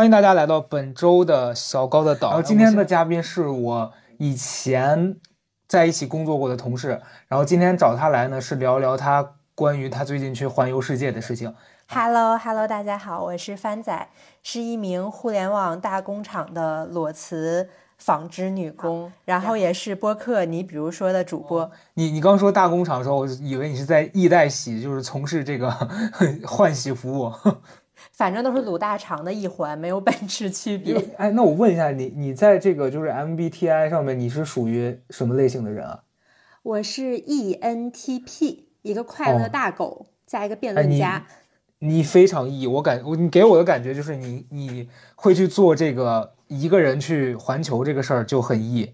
欢迎大家来到本周的小高的岛。然后今天的嘉宾是我以前在一起工作过的同事，然后今天找他来呢是聊聊他关于他最近去环游世界的事情。Hello，Hello，大家好，我是帆仔，是一名互联网大工厂的裸辞纺织女工，然后也是播客你比如说的主播。你你刚说大工厂的时候，我以为你是在易代洗，就是从事这个 换洗服务。反正都是卤大肠的一环，没有本质区别。哎，那我问一下你，你在这个就是 MBTI 上面，你是属于什么类型的人啊？我是 ENTP，一个快乐大狗加一个辩论家。你非常 E，我感我你给我的感觉就是你你会去做这个一个人去环球这个事儿就很 E。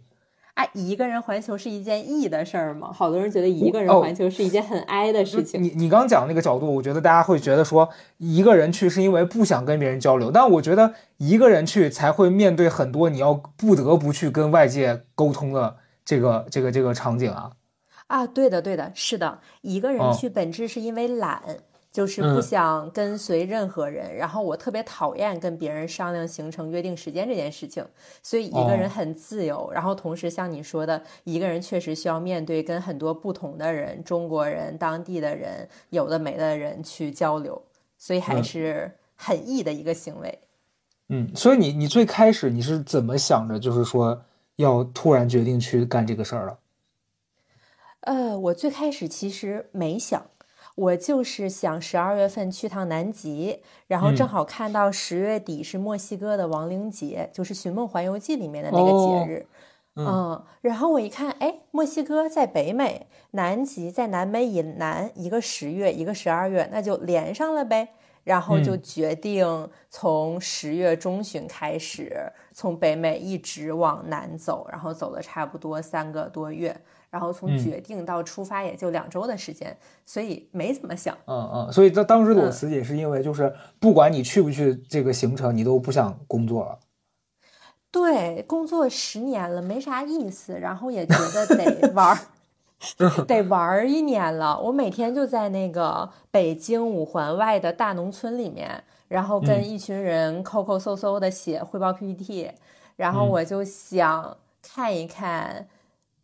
哎，一个人环球是一件易的事儿吗？好多人觉得一个人环球是一件很哀的事情。你你刚讲那个角度，我觉得大家会觉得说一个人去是因为不想跟别人交流，但我觉得一个人去才会面对很多你要不得不去跟外界沟通的这个这个这个场景啊。啊，对的对的，是的，一个人去本质是因为懒。就是不想跟随任何人，然后我特别讨厌跟别人商量行程、约定时间这件事情，所以一个人很自由。然后同时像你说的，一个人确实需要面对跟很多不同的人，中国人、当地的人、有的没的人去交流，所以还是很易的一个行为。嗯，所以你你最开始你是怎么想着，就是说要突然决定去干这个事儿了？呃，我最开始其实没想。我就是想十二月份去趟南极，然后正好看到十月底是墨西哥的亡灵节，就是《寻梦环游记》里面的那个节日。嗯，然后我一看，哎，墨西哥在北美，南极在南美以南，一个十月，一个十二月，那就连上了呗。然后就决定从十月中旬开始，从北美一直往南走，然后走了差不多三个多月。然后从决定到出发也就两周的时间，所以没怎么想。嗯嗯，所以当当时裸辞也是因为，就是不管你去不去这个行程，你都不想工作了。对，工作十年了没啥意思，然后也觉得得 玩儿，得玩儿一年了。我每天就在那个北京五环外的大农村里面，然后跟一群人抠抠搜搜的写汇报 PPT，然后我就想看一看。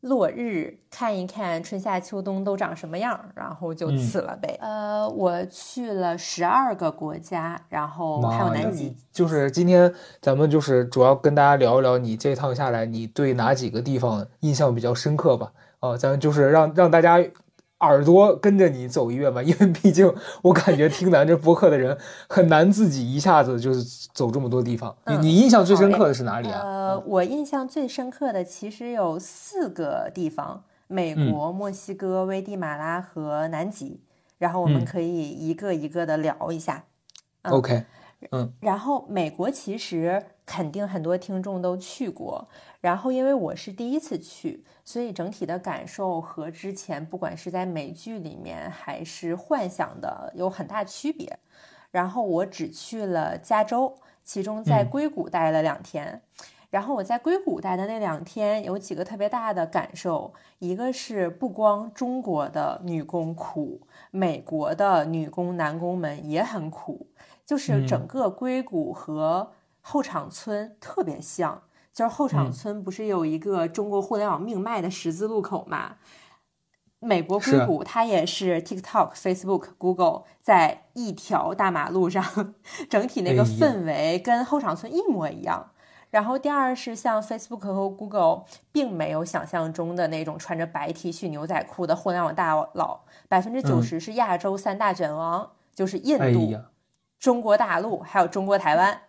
落日看一看春夏秋冬都长什么样，然后就辞了呗。呃，我去了十二个国家，然后还有南极。就是今天咱们就是主要跟大家聊一聊你这趟下来，你对哪几个地方印象比较深刻吧？啊，咱就是让让大家。耳朵跟着你走一月吧，因为毕竟我感觉听咱这播客的人很难自己一下子就是走这么多地方。你你印象最深刻的是哪里啊？呃，我印象最深刻的其实有四个地方：美国、墨西哥、危地马拉和南极。然后我们可以一个一个的聊一下。OK，嗯。然后美国其实肯定很多听众都去过，然后因为我是第一次去。所以整体的感受和之前不管是在美剧里面还是幻想的有很大区别。然后我只去了加州，其中在硅谷待了两天。然后我在硅谷待的那两天有几个特别大的感受，一个是不光中国的女工苦，美国的女工男工们也很苦，就是整个硅谷和后场村特别像。就是后场村不是有一个中国互联网命脉的十字路口嘛？美国硅谷它也是 TikTok、Facebook、Google 在一条大马路上，整体那个氛围跟后场村一模一样。然后第二是像 Facebook 和 Google 并没有想象中的那种穿着白 T 恤牛仔裤的互联网大佬，百分之九十是亚洲三大卷王，就是印度、中国大陆还有中国台湾。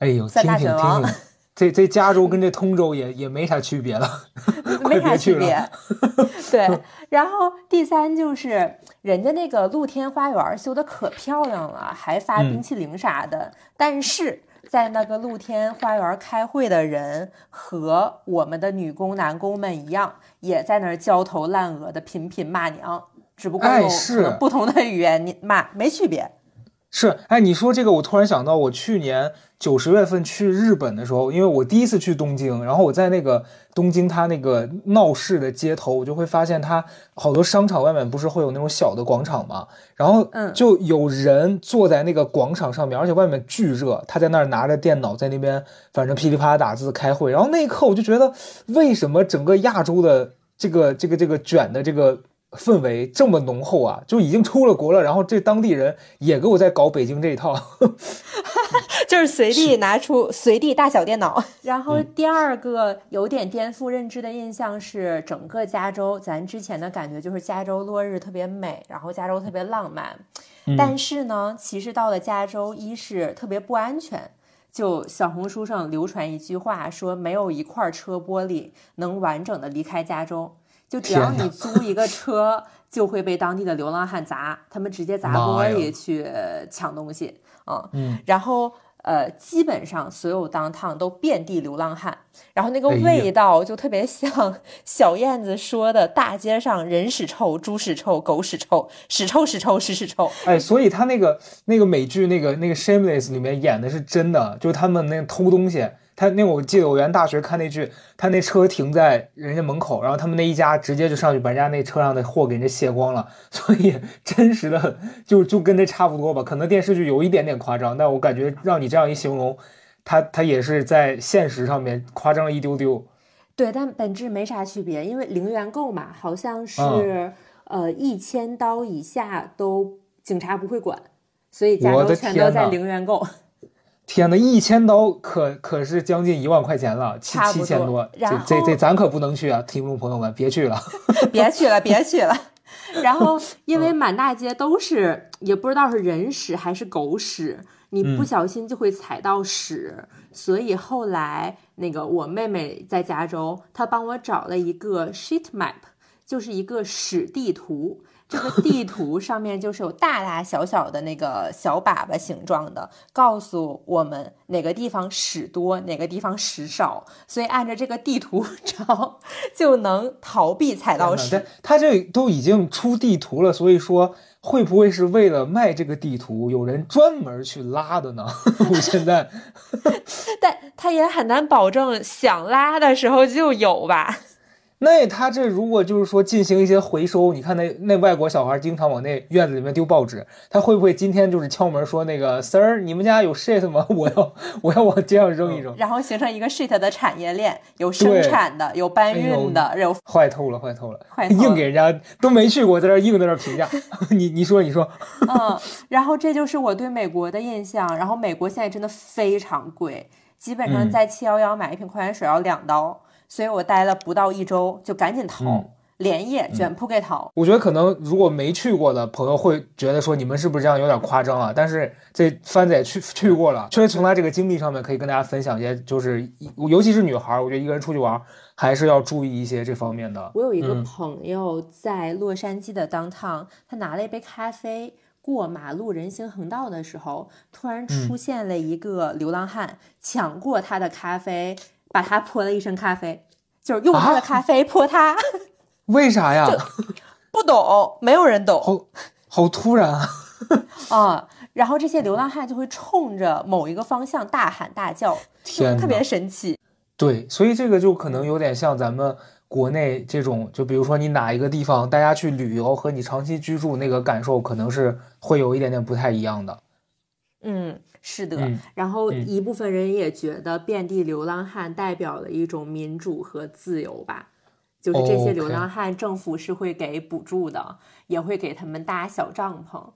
哎呦，三大卷王。这这加州跟这通州也也没啥区别了，没啥区别。对，然后第三就是人家那个露天花园修的可漂亮了，还发冰淇淋啥的。但是在那个露天花园开会的人和我们的女工男工们一样，也在那儿焦头烂额的频频骂娘，只不过用不同的语言骂，没区别。是，哎，你说这个，我突然想到，我去年九十月份去日本的时候，因为我第一次去东京，然后我在那个东京它那个闹市的街头，我就会发现它好多商场外面不是会有那种小的广场嘛，然后就有人坐在那个广场上面，而且外面巨热，他在那儿拿着电脑在那边，反正噼里啪啦打字开会，然后那一刻我就觉得，为什么整个亚洲的这个这个这个卷的这个。氛围这么浓厚啊，就已经出了国了，然后这当地人也给我在搞北京这一套，就是随地拿出随地大小电脑。然后第二个有点颠覆认知的印象是，整个加州，咱之前的感觉就是加州落日特别美，然后加州特别浪漫。但是呢，其实到了加州，一是特别不安全。就小红书上流传一句话，说没有一块车玻璃能完整的离开加州。就只要你租一个车，就会被当地的流浪汉砸，他们直接砸玻璃去抢东西啊。嗯，然后呃，基本上所有当趟都遍地流浪汉，然后那个味道就特别像 小燕子说的，大街上人屎臭、猪屎臭、狗屎臭、屎臭屎臭屎屎臭。哎，所以他那个那个美剧那个那个 Shameless 里面演的是真的，就是他们那偷东西。他那我记得我原大学看那剧，他那车停在人家门口，然后他们那一家直接就上去把人家那车上的货给人家卸光了，所以真实的就就跟这差不多吧。可能电视剧有一点点夸张，但我感觉让你这样一形容，他他也是在现实上面夸张了一丢丢。对，但本质没啥区别，因为零元购嘛，好像是呃一千刀以下都警察不会管，所以加州全都在零元购。天呐，一千刀可可是将近一万块钱了，七七千多，这这这咱可不能去啊！听众朋友们，别去了，别去了，别去了。然后 因为满大街都是，也不知道是人屎还是狗屎，你不小心就会踩到屎，所以后来那个我妹妹在加州，她帮我找了一个 sheet map，就是一个屎地图。这个地图上面就是有大大小小的那个小粑粑形状的，告诉我们哪个地方屎多，哪个地方屎少，所以按照这个地图 找就能逃避踩到屎。他这都已经出地图了，所以说会不会是为了卖这个地图，有人专门去拉的呢？我现在，但他也很难保证想拉的时候就有吧。那他这如果就是说进行一些回收，你看那那外国小孩经常往那院子里面丢报纸，他会不会今天就是敲门说那个 Sir，你们家有 shit 吗？我要我要往街上扔一扔，然后形成一个 shit 的产业链，有生产的，有搬运的，有坏透了，坏透了，坏硬给人家都没去过，在这硬在这评价，你你说你说，嗯，然后这就是我对美国的印象，然后美国现在真的非常贵，基本上在七幺幺买一瓶矿泉水要两刀。所以我待了不到一周，就赶紧逃，连夜卷铺盖逃。我觉得可能如果没去过的朋友会觉得说你们是不是这样有点夸张啊？但是这帆仔去去过了，确实从他这个经历上面可以跟大家分享一些，就是尤其是女孩，我觉得一个人出去玩还是要注意一些这方面的。我有一个朋友在洛杉矶的 downtown，他拿了一杯咖啡过马路人行横道的时候，突然出现了一个流浪汉，抢过他的咖啡。把他泼了一身咖啡，就是用他的咖啡泼他，为啥呀？不懂，没有人懂。好，好突然啊！啊，然后这些流浪汉就会冲着某一个方向大喊大叫，天，特别神奇。对，所以这个就可能有点像咱们国内这种，就比如说你哪一个地方，大家去旅游和你长期居住那个感受，可能是会有一点点不太一样的。嗯。是的，然后一部分人也觉得遍地流浪汉代表了一种民主和自由吧，就是这些流浪汉政府是会给补助的，也会给他们搭小帐篷，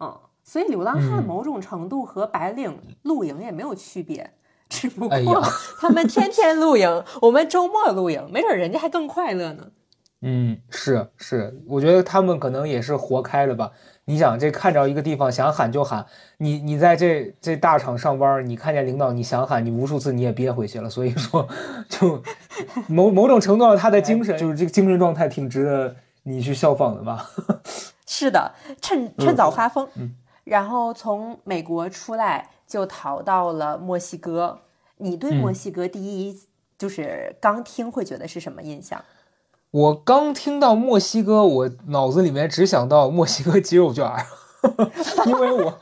嗯，所以流浪汉某种程度和白领露营也没有区别，只不过 他们天天露营，我们周末露营，没准人家还更快乐呢。嗯，是是，我觉得他们可能也是活开了吧。你想这看着一个地方想喊就喊，你你在这这大厂上班，你看见领导你想喊，你无数次你也憋回去了。所以说，就 某某种程度上，他的精神就是这个精神状态挺值得你去效仿的吧。是的，趁趁早发疯，然后从美国出来就逃到了墨西哥。你对墨西哥第一就是刚听会觉得是什么印象？我刚听到墨西哥，我脑子里面只想到墨西哥鸡肉卷，因为我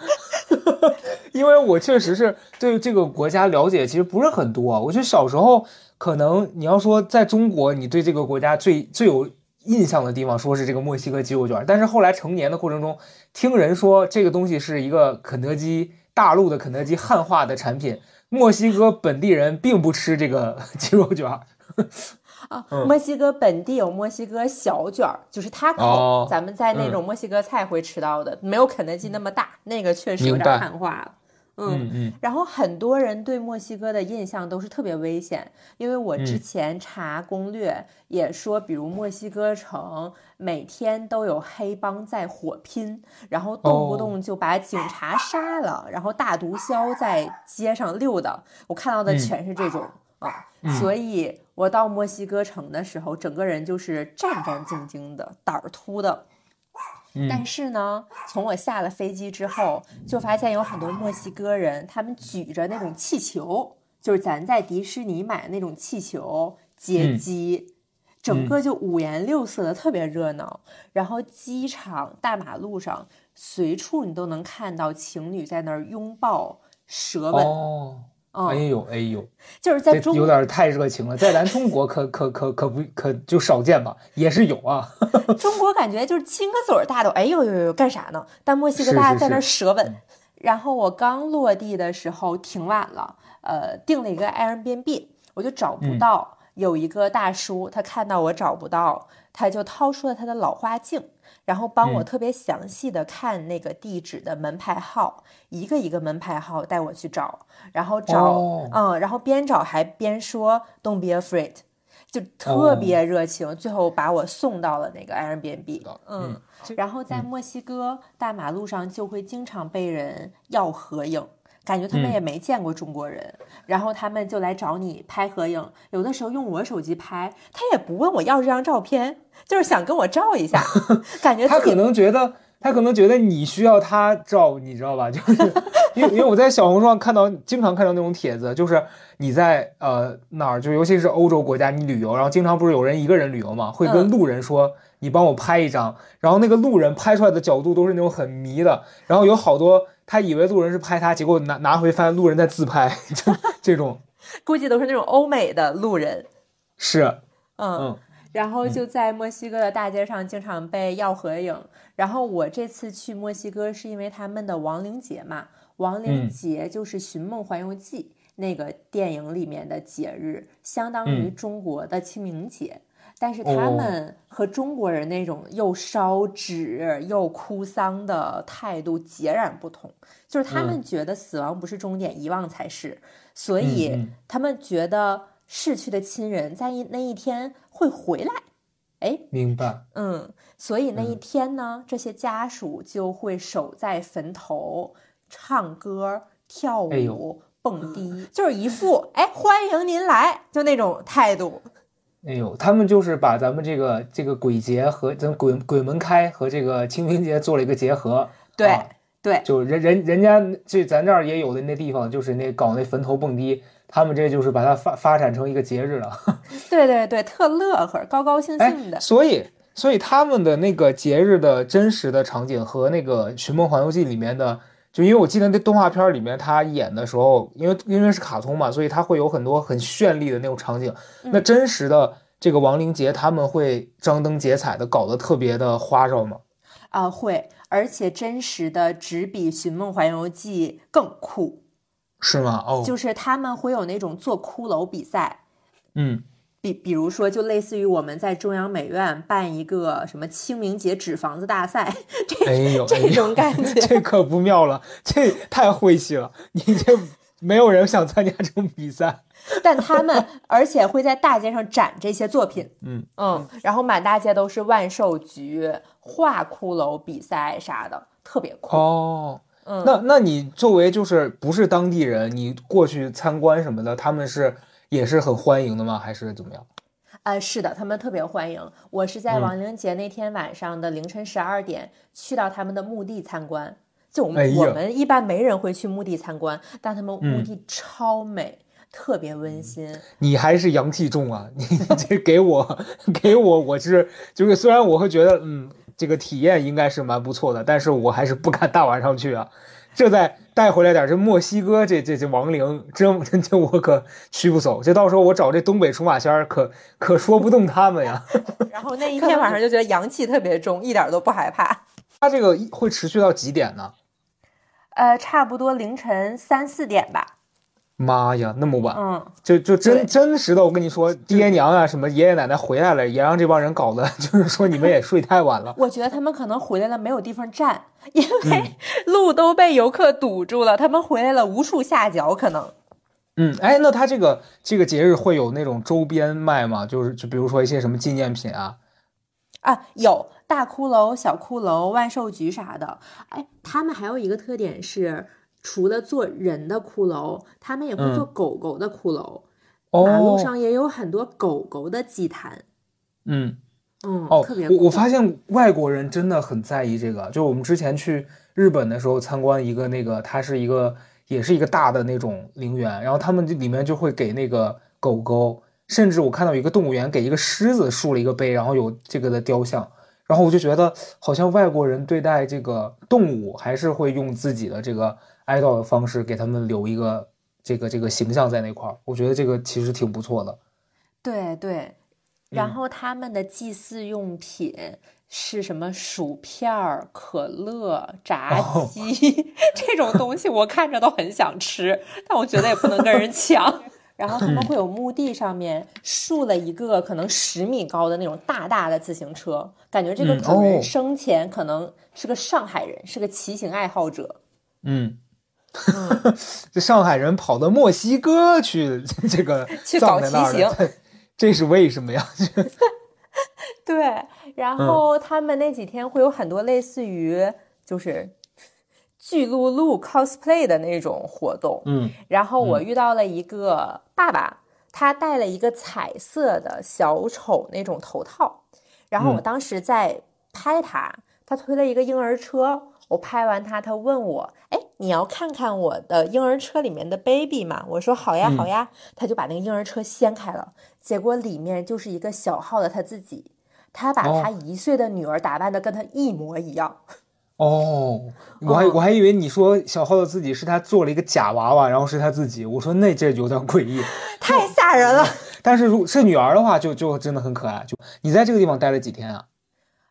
因为我确实是对这个国家了解其实不是很多。我觉得小时候可能你要说在中国，你对这个国家最最有印象的地方，说是这个墨西哥鸡肉卷。但是后来成年的过程中，听人说这个东西是一个肯德基大陆的肯德基汉化的产品，墨西哥本地人并不吃这个 鸡肉卷。啊，墨西哥本地有墨西哥小卷儿，就是 taco，咱们在那种墨西哥菜会吃到的，没有肯德基那么大，那个确实有点汉化了。嗯嗯。然后很多人对墨西哥的印象都是特别危险，因为我之前查攻略也说，比如墨西哥城每天都有黑帮在火拼，然后动不动就把警察杀了，然后大毒枭在街上溜达，我看到的全是这种啊，所以。我到墨西哥城的时候，整个人就是战战兢兢的，胆儿突的。但是呢，从我下了飞机之后，就发现有很多墨西哥人，他们举着那种气球，就是咱在迪士尼买的那种气球接机，整个就五颜六色的，特别热闹。然后机场大马路上随处你都能看到情侣在那儿拥抱舌吻。哎呦哎呦，就是在中有点太热情了，在咱中国可可可可不可就少见吧，也是有啊。中国感觉就是亲个嘴儿，大都哎呦呦呦干啥呢？但墨西哥大家在那舌吻。然后我刚落地的时候挺晚了，呃，订了一个 Airbnb，我就找不到。有一个大叔，他看到我找不到，他就掏出了他的老花镜。然后帮我特别详细的看那个地址的门牌号，一个一个门牌号带我去找，然后找，嗯，然后边找还边说 "Don't be afraid"，就特别热情，最后把我送到了那个 Airbnb。嗯，然后在墨西哥大马路上就会经常被人要合影。感觉他们也没见过中国人，然后他们就来找你拍合影。有的时候用我手机拍，他也不问我要这张照片，就是想跟我照一下。感觉他可能觉得，他可能觉得你需要他照，你知道吧？就是因为因为我在小红书上看到，经常看到那种帖子，就是你在呃哪儿，就尤其是欧洲国家，你旅游，然后经常不是有人一个人旅游嘛，会跟路人说你帮我拍一张，然后那个路人拍出来的角度都是那种很迷的，然后有好多。他以为路人是拍他，结果拿拿回发现路人在自拍，就 这种，估计都是那种欧美的路人。是，嗯，然后就在墨西哥的大街上经常被要合影。然后我这次去墨西哥是因为他们的亡灵节嘛，亡灵节就是《寻梦环游记》那个电影里面的节日，相当于中国的清明节。但是他们和中国人那种又烧纸又哭丧的态度截然不同，就是他们觉得死亡不是终点，遗忘才是，所以他们觉得逝去的亲人在一那一天会回来。哎，明白。嗯，所以那一天呢，这些家属就会守在坟头，唱歌、跳舞、蹦。迪，就是一副哎欢迎您来就那种态度。哎呦，他们就是把咱们这个这个鬼节和咱鬼鬼门开和这个清明节做了一个结合。对对，就人人人家这咱这儿也有的那地方，就是那搞那坟头蹦迪，他们这就是把它发发展成一个节日了。对对对，特乐呵，高高兴兴的。所以所以他们的那个节日的真实的场景和那个《寻梦环游记》里面的。就因为我记得那动画片里面他演的时候，因为因为是卡通嘛，所以他会有很多很绚丽的那种场景。那真实的这个亡灵节，他们会张灯结彩的搞得特别的花哨吗？啊，会，而且真实的只比《寻梦环游记》更酷，是吗？哦，就是他们会有那种做骷髅比赛，嗯。比比如说，就类似于我们在中央美院办一个什么清明节纸房子大赛，这 这种感觉，这可不妙了，这太晦气了。你这没有人想参加这种比赛，但他们而且会在大街上展这些作品，嗯嗯，然后满大街都是万寿菊、画骷髅比赛啥的，特别酷哦。嗯，那那你作为就是不是当地人，你过去参观什么的，他们是？也是很欢迎的吗？还是怎么样？呃，是的，他们特别欢迎。我是在亡灵节那天晚上的凌晨十二点去到他们的墓地参观。就我们我们一般没人会去墓地参观，但他们墓地超美，特别温馨。你还是阳气重啊！你这给我给我，我是就是虽然我会觉得嗯，这个体验应该是蛮不错的，但是我还是不敢大晚上去啊。这再带回来点这墨西哥这这这亡灵，这这这我可驱不走。这到时候我找这东北出马仙儿，可可说不动他们呀。然后那一天晚上就觉得阳气特别重，一点都不害怕。他这个会持续到几点呢？呃，差不多凌晨三四点吧。妈呀，那么晚，嗯，就就真真实的，我跟你说，爹娘啊，什么爷爷奶奶回来了，也让这帮人搞的，就是说你们也睡太晚了。我觉得他们可能回来了没有地方站，因嗯为路都被游客堵住了，他们回来了无处下脚，可能。嗯，哎，那他这个这个节日会有那种周边卖吗？就是就比如说一些什么纪念品啊？啊，有大骷髅、小骷髅、万寿菊啥的。哎，他们还有一个特点是，除了做人的骷髅，他们也会做狗狗的骷髅。马路哦，上也有很多狗狗的祭坛。嗯，嗯，哦特别，我我发现外国人真的很在意这个。就我们之前去日本的时候参观一个那个，它是一个也是一个大的那种陵园，然后他们这里面就会给那个狗狗，甚至我看到有一个动物园给一个狮子竖了一个碑，然后有这个的雕像。然后我就觉得，好像外国人对待这个动物，还是会用自己的这个哀悼的方式，给他们留一个这个这个形象在那块儿。我觉得这个其实挺不错的。对对，然嗯后他们的祭祀用品是什么？薯片儿、可乐、炸哦鸡、这种东西，我看着都很想吃，但我觉得也不能跟人抢。然后他们会有墓地上面竖了一个可能十米高的那种大大的自行车，感觉这个嗯主人哦生前可能是个上海人，是个骑行爱好者。嗯，嗯，这上海人跑到墨西哥去，这个 去搞骑行，这 这是为什么呀？对，然嗯后他们那几天会有很多类似于就是巨鹿鹿 cosplay 的那种活动。嗯然后我遇到了一个爸爸，他戴了一个彩色的小丑那种头套，然后我嗯当时在拍他，他推了一个婴儿车。我拍完他，他问我：“哎，你要看看我的婴儿车里面的 baby 吗？”我说：“好呀，嗯好呀。他就把那个婴儿车掀开了，结果里面就是一个小号的他自己，他把哦他一岁的女儿打扮的跟他一模一样。哦，我还嗯我还以为你说小号的自己是他做了一个假娃娃，然后是他自己。我说那这有点诡异。太吓人了。但是如果是女儿的话，就就真的很可爱。就你在这个地方待了几天啊？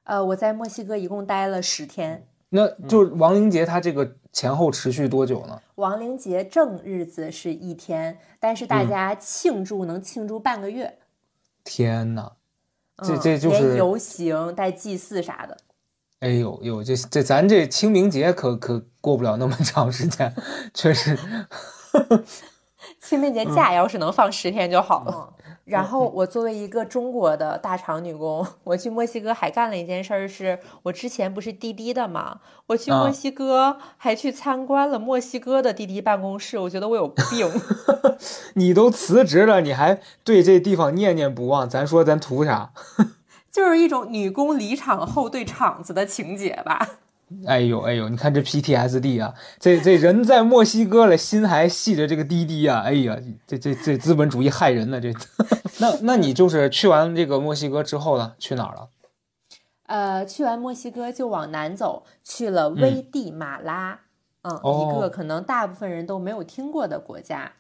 呃，我在墨西哥一共待了十天。那就是亡灵节，他这个前后持续多久呢？亡灵节正日子是一天，但是嗯大家庆祝能庆祝半个月。天呐，这嗯这就是连游行带祭祀啥的。哎呦呦，这这咱这清明节可可过不了那么长时间，确实。清明嗯节假要是能放十天就好了。然后我作为一个中国的大厂女工，我去墨西哥还干了一件事儿，是我之前不是滴滴的嘛，我去墨啊西哥还去参观了墨西哥的滴滴办公室，我觉得我有病。你都辞职了，你还对这地方念念不忘，咱说咱图啥？就是一种女工离场后对厂子的情节吧。哎呦哎呦，你看这 PTSD 啊，这这人在墨西哥了，心还系着这个滴滴啊，哎呀，这这这资本主义害人呢，这。那那你就是去完这个墨西哥之后呢，去哪儿了？呃，去完墨西哥就往南走，去了危地马拉，嗯，哦一个可能大部分人都没有听过的国家。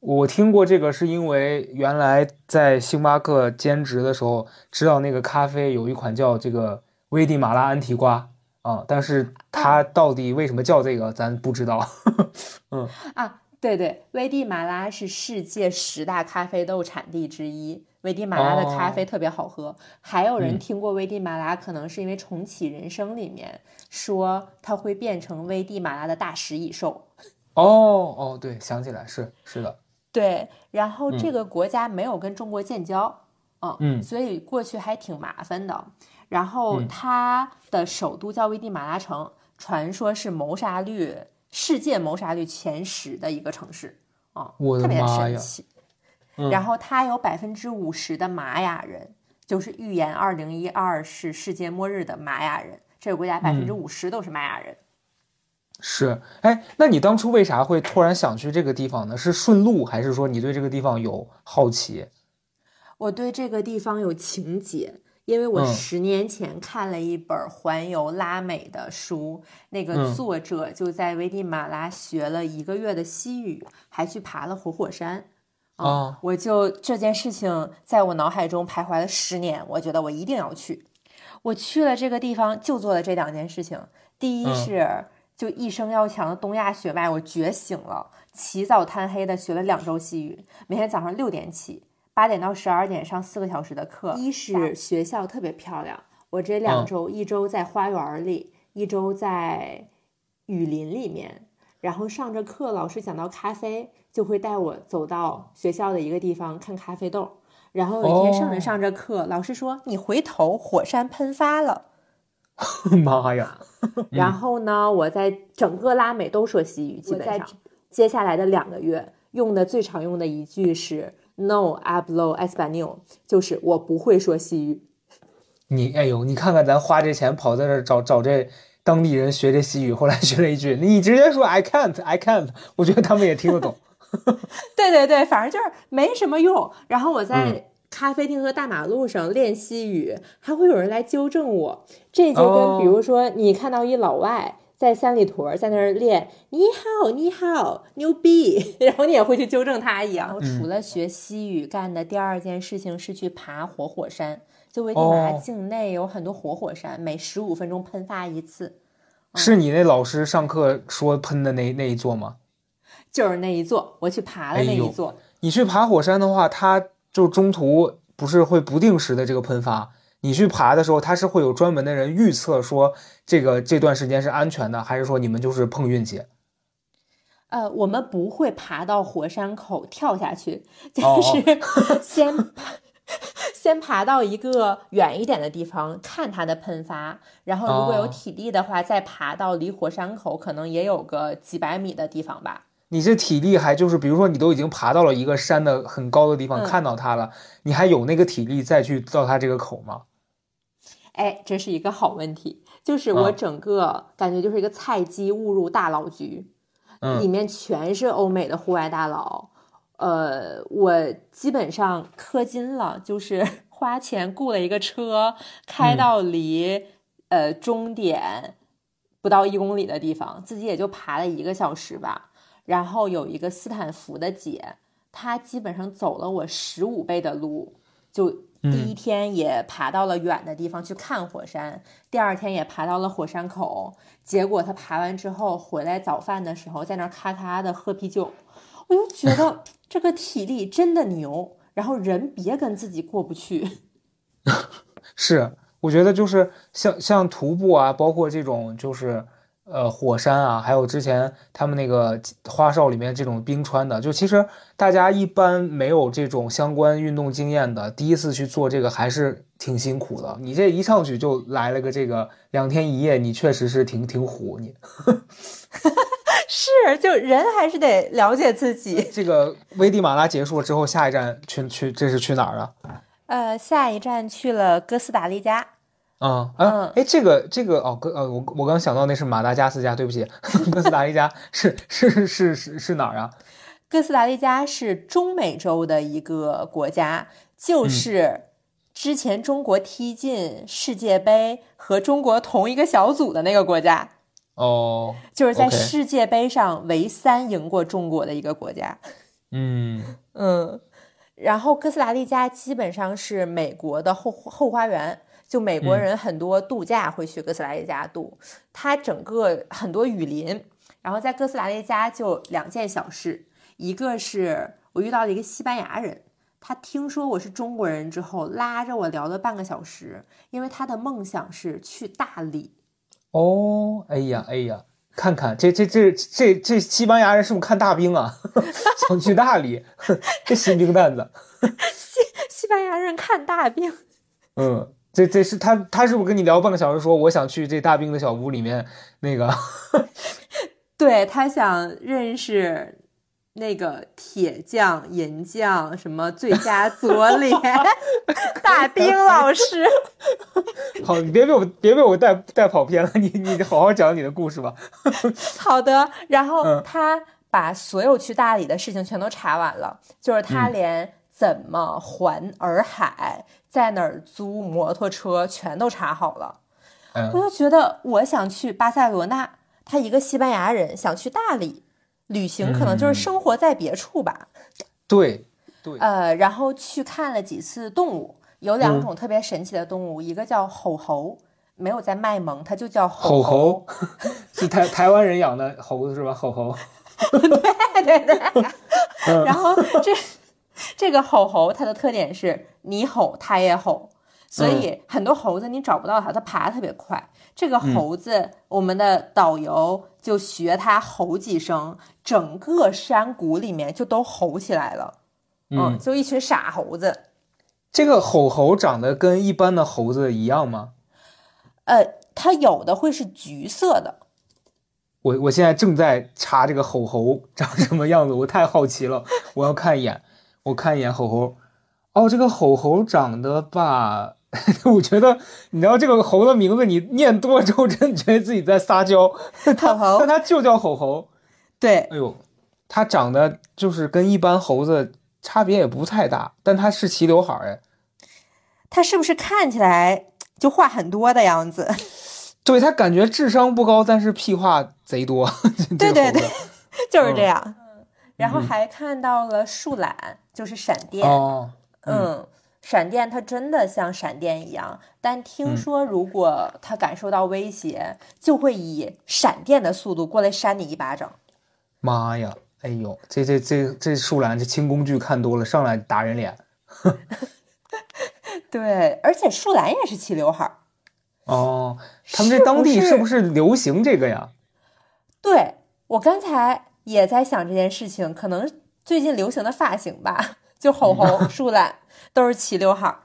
我听过这个，是因为原来在星巴克兼职的时候，知道那个咖啡有一款叫这个危地马拉安提瓜啊，但是它到底为什么叫这个，咱不知道。嗯啊，对对，危地马拉是世界十大咖啡豆产地之一。危地马拉的咖啡特别好喝，还有人嗯听过危地马拉，可能是因为《重启人生》里面说它会变成危地马拉的大食蚁兽。哦哦，对，想起来是是的，对，然后嗯这个国家没有跟中国建交，嗯嗯所以过去还挺麻烦的。然后嗯它的首都叫危地马拉城，传说是谋杀率世界谋杀率前十的一个城市，啊、我特别神奇。嗯然后它有百分之五十的玛雅人，就是预言二零一二是世界末日的玛雅人，这个国家百分之嗯五十都是玛雅人。是。哎，那你当初为啥会突然想去这个地方呢？是顺路，还是说你对这个地方有好奇？我对这个地方有情结，因为我嗯十年前看了一本环游拉美的书，那个嗯作者就在危地马拉学了一个月的西语，还去爬了活火山。嗯啊我就这件事情在我脑海中徘徊了十年，我觉得我一定要去。我去了这个地方，就做了这两件事情。第一嗯是，就一生要强的东亚血脉，我觉醒了，起早贪黑的学了两周西语，每天早上六点起，八点到十二点上四个小时的课。一是学校特别漂亮，我这两嗯周，一周在花园里，一周在雨林里面，然后上着课，老师讲到咖啡，就会带我走到学校的一个地方看咖啡豆。然后有一天上着哦上着课，老师说你回头火山喷发了。妈呀！然后呢，我在整个拉美都说西语，基本上。接下来的两个月，用的最常用的一句是 “No hablo español”，就是我不会说西语。你哎呦，你看看咱花这钱跑在这儿找找这当地人学这西语，后来学了一句，你直接说 I can't, I can't，我觉得他们也听得懂。对对对，反正就是没什么用。然后我嗯在咖啡厅和大马路上练西语，还会有人来纠正我。这就哦跟比如说你看到一老外。在三里屯在那儿练你好你好牛逼，然后你也会去纠正他一样。嗯除了学西语，干的第二件事情是去爬活火山。就危地马拉哦境内有很多活火山，每十五分钟喷发一次。是你那老师上课说喷的那那一座吗？就是那一座，我去爬了那一座。你去爬火山的话，它就中途不是会不定时的这个喷发。你去爬的时候，它是会有专门的人预测说这个这段时间是安全的，还是说你们就是碰运气？呃，我们不会爬到火山口跳下去，哦就是先爬 先爬到一个远一点的地方看它的喷发，然后如果有哦体力的话，再爬到离火山口可能也有个几百米的地方吧。你这体力还就是，比如说你都已经爬到了一个山的很高的地方，嗯看到它了，你还有那个体力再去到它这个口吗？哎，这是一个好问题，就是我嗯整个感觉就是一个菜鸡误入大佬局，里嗯面全是欧美的户外大佬。呃，我基本上氪金了，就是 花钱雇了一个车，开嗯到离、呃终点不到一公里的地方，自己也就爬了一个小时吧。然后有一个斯坦福的姐，她基本上走了我十五倍的路，就第一嗯天也爬到了远的地方去看火山，第二天也爬到了火山口。结果他爬完之后回来早饭的时候，在那儿咔咔的喝啤酒，我就觉得 这个体力真的牛。然后人别跟自己过不去。是，我觉得就是像像徒步啊，包括这种就是呃火山啊，还有之前他们那个花哨里面这种冰川的，就其实大家一般没有这种相关运动经验的，第一次去做这个还是挺辛苦的。你这一上去就来了个这个两天一夜，你确实是挺挺虎你。是，就人还是得了解自己。这个危地马拉结束了之后，下一站去去这是去哪儿啊？呃，下一站去了哥斯达黎加。啊嗯啊，哎，这个这个哦，哥呃，我我刚想到那是马达加斯加，对不起，哥斯达黎加是是是是是哪儿啊？哥斯达黎加是中美洲的一个国家，就是之前中国踢进世界杯和中国同一个小组的那个国家，哦，就是在世界杯上唯三赢过中国的一个国家。嗯嗯，然后哥斯达黎加基本上是美国的后后花园，就美国嗯人很多度假会去哥斯达黎加度，它整个很多雨林，然后在哥斯达黎加就两件小事，一个是我遇到了一个西班牙人。他听说我是中国人之后，拉着我聊了半个小时，因为他的梦想是去大理。哦，哎呀哎呀，看看这这这这这西班牙人是不是看大兵啊？想去大理，这新兵蛋子。西西班牙人看大兵，嗯，这这是他他是不是跟你聊半个小时说我想去这大兵的小屋里面那个？对他想认识那个铁匠、银匠，什么最佳左脸 大兵老师。好，你别被我别被我带带跑偏了，你你好好讲你的故事吧。好的，然后嗯他把所有去大理的事情全都查完了，就是他嗯连怎么环洱海、在哪儿租摩托车全都查好了。嗯我就觉得我想去巴塞罗那，他一个西班牙人想去大理旅行，可能就是嗯生活在别处吧。对对，呃，然后去看了几次动物，有两嗯种特别神奇的动物，一个叫吼猴，没有在卖萌，它就叫吼猴。猴 是台台湾人养的猴子是吧？吼猴，对 对对。嗯然后这 这个吼猴，它的特点是你吼它也吼，所嗯以很多猴子你找不到它，它爬得特别快。这个猴子，我们的导游就学它吼几声，整个山谷里面就都吼起来了。嗯，就一群傻猴子。这个吼猴长得跟一般的猴子一样吗？呃，它有的会是橘色的，我我现在正在查这个吼猴长什么样子，我太好奇了，我要看一眼，我看一眼吼猴。哦，这个吼猴长得吧，我觉得你知道这个猴的名字，你念多了之后，真觉得自己在撒娇。它吼猴 但它就叫吼猴。对，哎呦，它长得就是跟一般猴子差别也不太大，但它是齐刘海儿哎。它是不是看起来就话很多的样子？对，它感觉智商不高，但是屁话贼多。对对对就是这样。然后还看到了树懒，就是闪电。哦，嗯，闪电它真的像闪电一样，但听嗯说如果它感受到威胁，就会以闪电的速度过来扇你一巴掌。妈呀！哎呦，这这这这树懒这轻工具看多了，上来打人脸。对，而且树懒也是齐刘海儿。哦，他们这当地是是不是流行这个呀？对我刚才也在想这件事情，可能最近流行的发型吧，就吼吼、树懒都是齐刘海儿。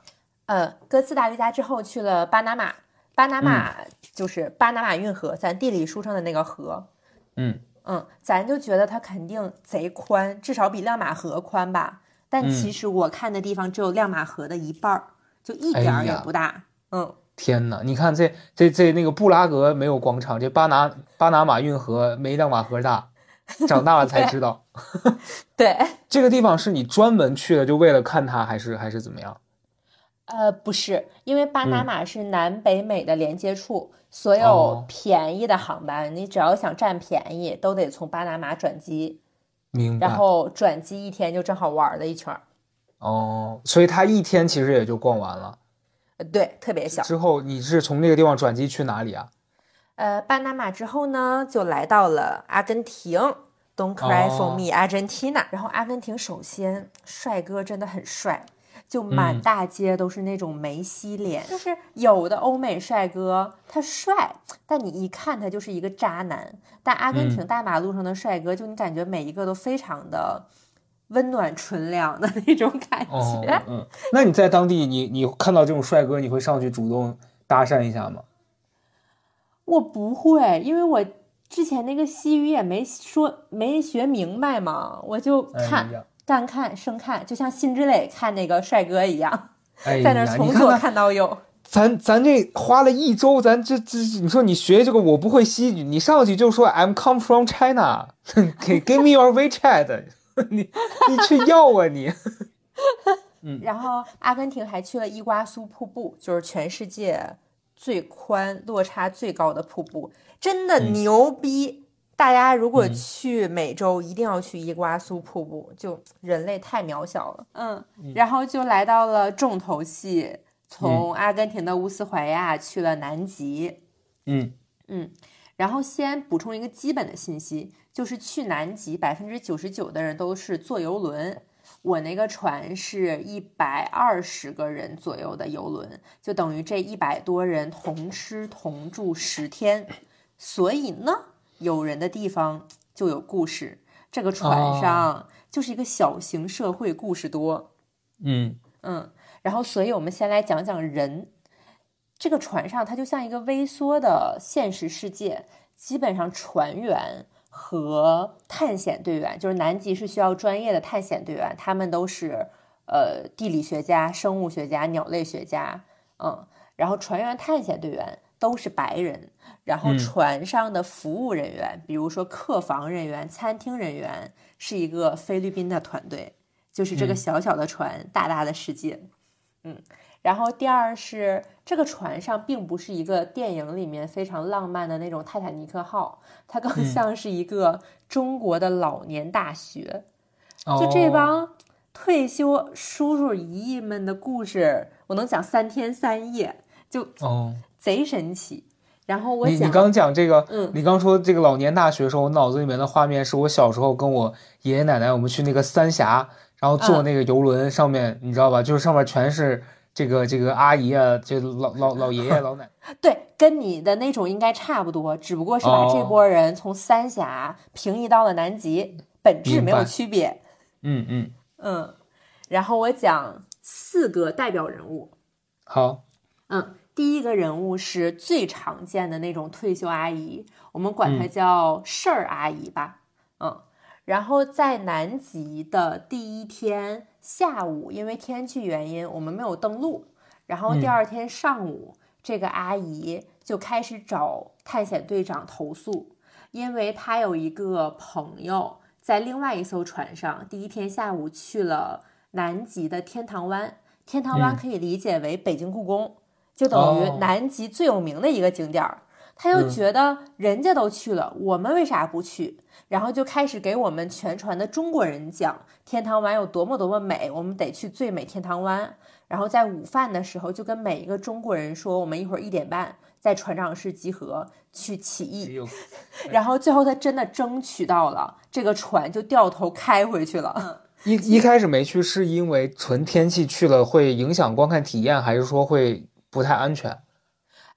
呃，哥斯达黎加之后去了巴拿马，巴拿马就是巴拿马运河，咱地理书上的那个河。嗯嗯，咱就觉得它肯定贼宽，至少比亮马河宽吧。但嗯其实我看的地方只有亮马河的一半儿，就一点儿也不大。嗯，天哪！你看这这这那个布拉格没有广场，这巴拿巴拿马运河没亮马河大，长大了才知道。对，这个地方是你专门去的，就为了看它，还是还是怎么样？呃，不是，因为巴拿嗯马是南北美的连接处，所有哦便宜的航班，你只要想占便宜，都得从巴拿马转机，明白。然后转机一天就正好玩了一圈儿。哦，所以他一天其实也就逛完了。呃对，特别小。之后你是从那个地方转机去哪里啊？呃，巴拿马之后呢，就来到了阿根廷，Don't cry for 哦 me, Argentina。然后阿根廷首先帅哥真的很帅，就满嗯大街都是那种梅西脸，就是有的欧美帅哥他帅，但你一看他就是一个渣男。但阿根廷嗯大马路上的帅哥，就你感觉每一个都非常的温暖纯良的那种感哦觉。，嗯，那你在当地，你你看到这种帅哥，你会上去主动搭讪一下吗？我不会，因为我之前那个西语也没说没学明白嘛，我就看、哎呀干看生看，就像辛芷蕾看那个帅哥一样，哎在那，从左看到右。咱咱这花了一周，咱这这，你说你学这个我不会西语，你上去就说 I'm come from China，给 Give me your WeChat，你你去要啊你。嗯然后阿根廷还去了伊瓜苏瀑布，就是全世界最宽、落差最高的瀑布，真的嗯牛逼！大家如果嗯去美洲，一定要去伊瓜苏瀑布，就人类太渺小了。嗯，然后就来到了重头戏，从阿根廷的乌斯怀亚去了南极。嗯嗯，然后先补充一个基本的信息，就是去南极百分之九十九的人都是坐游轮，我那个船是一百二十个人左右的游轮，就等于这一百多人同吃同住十天，所以呢，有人的地方就有故事，这个船上就是一个小型社会，故事多。嗯嗯，然后所以我们先来讲讲人。这个船上它就像一个微缩的现实世界，基本上船员和探险队员，就是南极是需要专业的探险队员，他们都是呃地理学家、生物学家、鸟类学家，嗯，然后船员、探险队员都是白人，然后嗯船上的服务人员，比如说客房人员、餐厅人员，是一个菲律宾的团队，就是这个嗯小小的船，大大的世界。嗯，然后第二是这个船上并不是一个电影里面非常浪漫的那种泰坦尼克号，它更像是一个中国的老年大学。就这哦帮退休叔叔姨姨们的故事，我能讲三天三夜，就哦，贼神奇。然后我讲，你你刚讲这个，嗯你刚说这个老年大学的时候，我脑子里面的画面是我小时候跟我爷爷奶奶，我们去那个三峡，然后坐嗯那个游轮上面，你知道吧？就是上面全是这个这个阿姨啊，这老老老爷爷老奶奶。对，跟你的那种应该差不多，只不过是把这哦波人从三峡平移到了南极，本质没有区别。嗯嗯，嗯，然后我讲四个代表人物。好，嗯，第一个人物是最常见的那种退休阿姨，我们管她嗯叫事儿阿姨吧。嗯，然后在南极的第一天下午，因为天气原因，我们没有登陆。然后第嗯二天上午，这个阿姨就开始找探险队长投诉，因为她有一个朋友在另外一艘船上，第一天下午去了南极的天堂湾。天堂湾嗯可以理解为北京故宫，就等于哦南极最有名的一个景点儿。他又嗯觉得人家都去了，我们为啥不去？然后就开始给我们全船的中国人讲天堂湾有多么多么美，我们得去最美天堂湾。然后在午饭的时候，就跟每一个中国人说，我们一会儿一点半在船长室集合去起哎义。呦，然后最后他真的争取到了，这个船就掉头开回去了。一一开始没去是因为纯天气去了会影响观看体验，还是说会不太安全？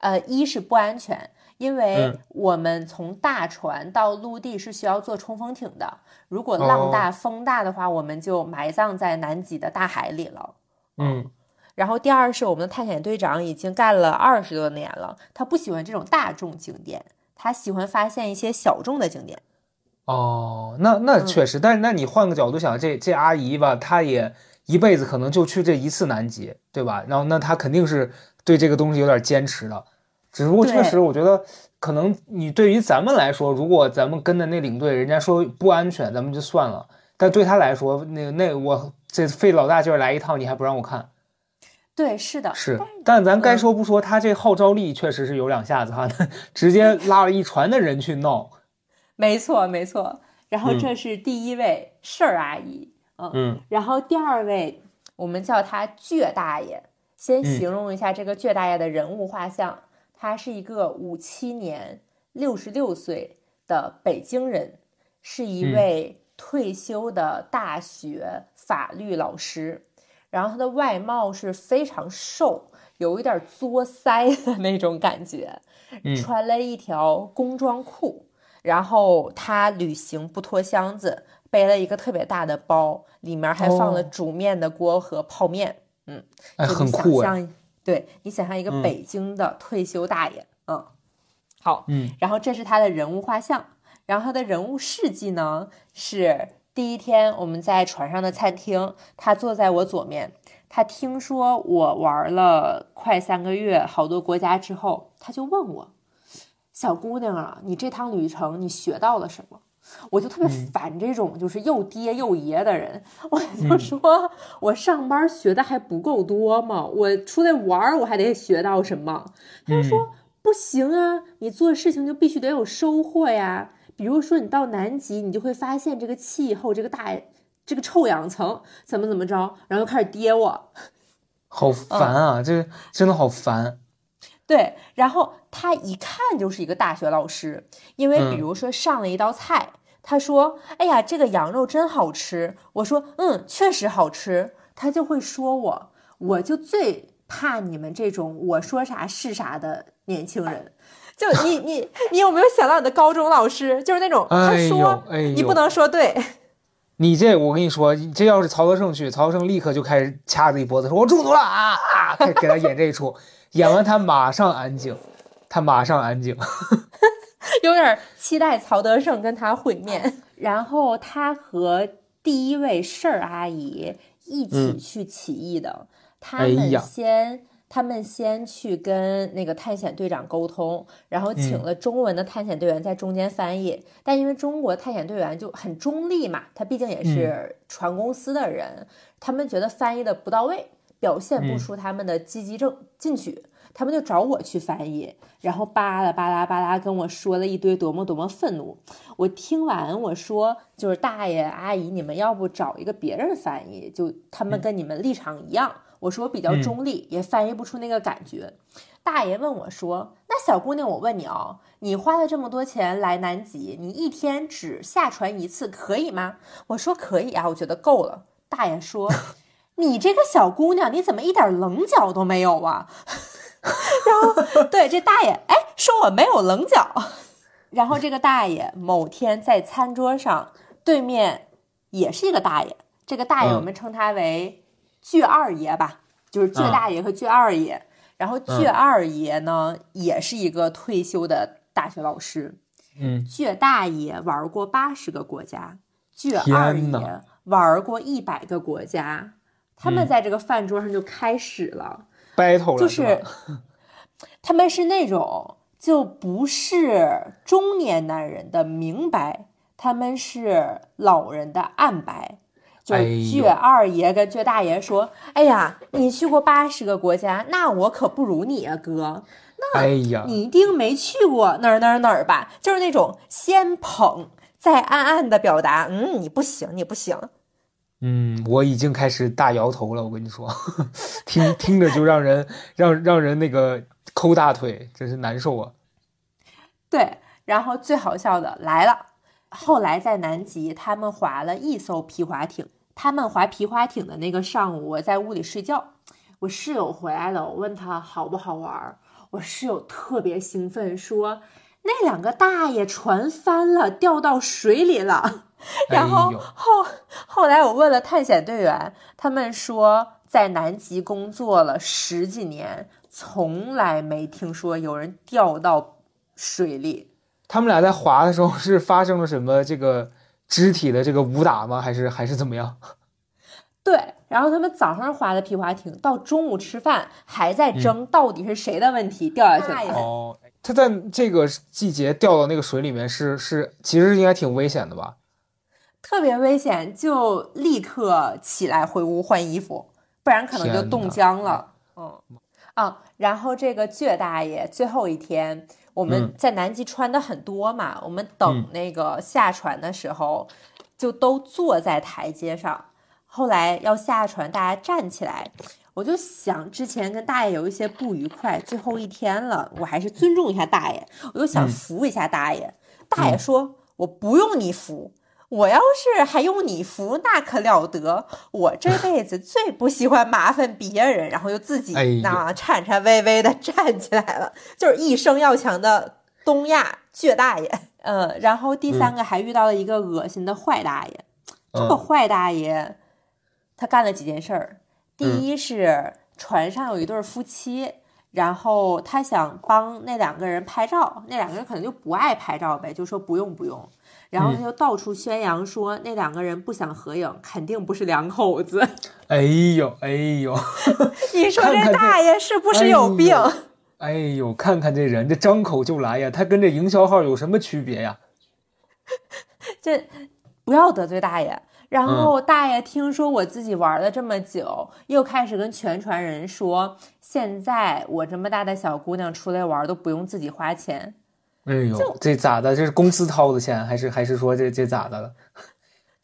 呃，一是不安全，因为嗯我们从大船到陆地是需要坐冲锋艇的，如果浪大、哦风大的话，我们就埋葬在南极的大海里了。嗯然后第二是我们的探险队长已经干了二十多年了，他不喜欢这种大众景点，他喜欢发现一些小众的景点。哦，那那嗯确实，但是那你换个角度想，这这阿姨吧，她也一辈子可能就去这一次南极，对吧？然后那她肯定是对这个东西有点坚持的，只不过确实，我觉得可能你对于咱们来说，如果咱们跟的那领队人家说不安全，咱们就算了，但对他来说，那那我这费老大劲儿来一趟，你还不让我看，对，是的，是，但咱该嗯说不说，他这号召力确实是有两下子哈，直接拉了一船的人去闹，没错没错。然后嗯这是第一位事儿阿姨，嗯嗯然后第二位，我们叫他倔大爷。先嗯形容一下这个倔大爷的人物画像，他是一个五七年、六十六岁的北京人，是一嗯位退休的大学法律老师。然后他的外貌是非常瘦，有一点作腮的那种感觉，嗯穿了一条工装裤，然后他旅行不拖箱子，背了一个特别大的包，里面还放了哦煮面的锅和泡面。嗯，很酷对你想象一个嗯。北京的退休大爷，嗯，好，嗯。然后这是他的人物画像，然后他的人物事迹呢是第一天我们在船上的餐厅，他坐在我左面，他听说我玩了快三个月好多国家之后，他就问我，小姑娘啊，你这趟旅程你学到了什么？我就特别嗯烦这种就是又爹又爷的人，我就说，我上班学的还不够多吗？我出来玩儿我还得学到什么？他就说、不行啊，你做事情就必须得有收获呀。比如说你到南极，你就会发现这个气候，这个大这个臭氧层怎么怎么着，然后就开始跌我。好烦啊，这真的好烦。对，然后他一看就是一个大学老师，因为比嗯如说上了一道菜，他说：“哎呀，这个羊肉真好吃。”我说：“嗯，确实好吃。”他就会说我，我就最怕你们这种我说啥是啥的年轻人。就你你你有没有想到你的高中老师，就是那种他说、你不能说对，你这，我跟你说，这要是曹德胜去，曹德胜立刻就开始掐自己脖子，说：“我中毒了啊啊！”开始给他演这一出，演完他马上安静，他马上安静。有点期待曹德胜跟他会面。然后他和第一位事儿阿姨一起嗯去起义的，他哎们呀先。他们先去跟那个探险队长沟通，然后请嗯了中文的探险队员在中间翻译。但因为中国探险队员就很中立嘛，他毕竟也嗯是船公司的人，他们觉得翻译的不到位，表现不出他们的积极正进取，他们就找我去翻译，然后巴拉巴拉巴拉跟我说了一堆多么多么愤怒。我听完我说，就是大爷阿姨，你们要不找一个别人翻译，就他们跟你们立场一样。我说我比较中立，也翻译不出那个感觉。大爷问我说：“那小姑娘，我问你哦，你花了这么多钱来南极，你一天只下船一次，可以吗？”我说：“可以啊，我觉得够了。”大爷说：“你这个小姑娘，你怎么一点棱角都没有啊？” 然后对这大爷，哎，说我没有棱角。然后这个大爷某天在餐桌上，对面也是一个大爷，这个大爷我们称他为倔二爷吧，就是倔大爷和倔二爷。然后倔二爷呢，也是一个退休的大学老师。嗯，倔大爷玩过八十个国家，倔二爷玩过一百个国家。他们在这个饭桌上就开始了 battle 了，就是 他们是那种就不是中年男人的明白，他们是老人的暗白。就倔二爷跟倔大爷说：“哎呀，你去过八十个国家，那我可不如你啊，哥。那你一定没去过哪儿哪儿哪儿吧？就是那种先捧，再暗暗的表达，嗯，你不行，你不行。嗯，我已经开始大摇头了。我跟你说，听听着就让人让让人那个抠大腿，真是难受啊。对，然后最好笑的来了。”后来在南极，他们划了一艘皮划艇。他们划皮划艇的那个上午，我在屋里睡觉。我室友回来了，我问他好不好玩。我室友特别兴奋，说那两个大爷船翻了，掉到水里了。然后后后来我问了探险队员，他们说在南极工作了十几年，从来没听说有人掉到水里。他们俩在滑的时候是发生了什么这个肢体的这个武打吗？还是还是怎么样？对，然后他们早上滑的皮划艇，到中午吃饭还在争到底是谁的问题掉下去了。哦，他在这个季节掉到那个水里面是是，其实应该挺危险的吧？特别危险，就立刻起来回屋换衣服，不然可能就冻僵了。嗯啊，然后这个倔大爷最后一天。我们在南极穿的很多嘛，我们等那个下船的时候，就都坐在台阶上。后来要下船，大家站起来，我就想之前跟大爷有一些不愉快，最后一天了，我还是尊重一下大爷，我就想扶一下大爷。大爷说：“我不用你扶。”我要是还用你扶，那可了得！我这 辈子最不喜欢麻烦别人，然后又自己那颤颤巍巍的站起来了，就是一生要强的东亚倔大爷。嗯，然后第三个还遇到了一个恶心的坏大爷。这个坏大爷他干了几件事儿。第一是船上有一对夫妻，然后他想帮那两个人拍照，那两个人可能就不爱拍照呗，就说不用不用。然后他就到处宣扬说那两个人不想合影，肯定不是两口子。哎 呦哎呦，你说这大爷是不是有病？哎呦，看看这人，这张口就来呀！他跟这营销号有什么区别呀？这不要得罪大爷。然后大爷听说我自己玩了这么久，又开始跟全船人说，现在我这么大的小姑娘出来玩都不用自己花钱。哎呦，这咋的？这是公司掏的钱，还是还是说这这咋的了？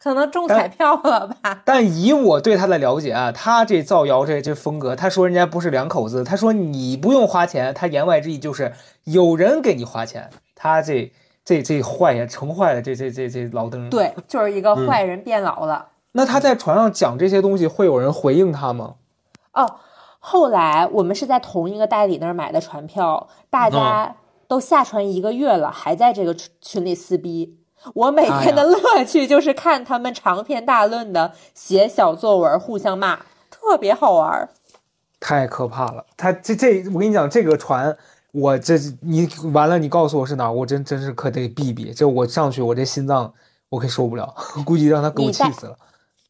可能中彩票了吧？但以我对他的了解啊，他这造谣这这风格，他说人家不是两口子，他说你不用花钱，他言外之意就是有人给你花钱。他这这这坏呀，成坏了这这这这老登。对，就是一个坏人变老了。那他在船上讲这些东西，会有人回应他吗？哦，后来我们是在同一个代理那儿买的船票，大家。都下船一个月了，还在这个群里撕逼。我每天的乐趣就是看他们长篇大论的写小作文，互相骂，特别好玩。太可怕了！他这这，我跟你讲，这个船，我这你完了，你告诉我是哪，我真真是可得避避。这我上去，我这心脏我可受不了，估计让他给我气死了。